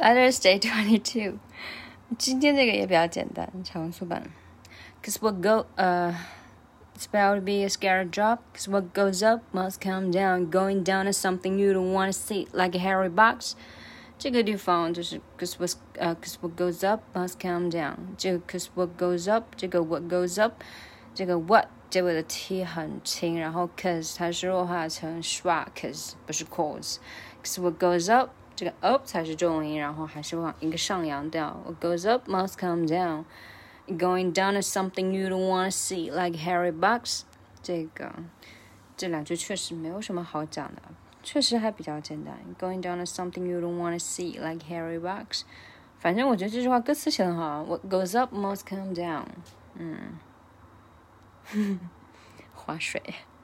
Father's Day Twenty Two，今天这个也比较简单，长速版。Cause what go 呃、uh,，it's about to be a scary job. Cause what goes up must come down. Going down is something you don't want to see, like a hairy box. 这个地方就是 cause what 呃、uh, cause what goes up must come down。这个 cause what goes up，这个 what goes up，这个 what 结尾的 t 很轻，然后 cause 它是弱化成 schwa cause 不是 cause。Cause what goes up 这个 up 才是重音，然后还是往一个上扬调。What goes up must come down. Going down is something you don't want to see, like hairy Box。这个这两句确实没有什么好讲的，确实还比较简单。Going down is something you don't want to see, like hairy Box。反正我觉得这句话歌词写的好。What goes up must come down。嗯，划水。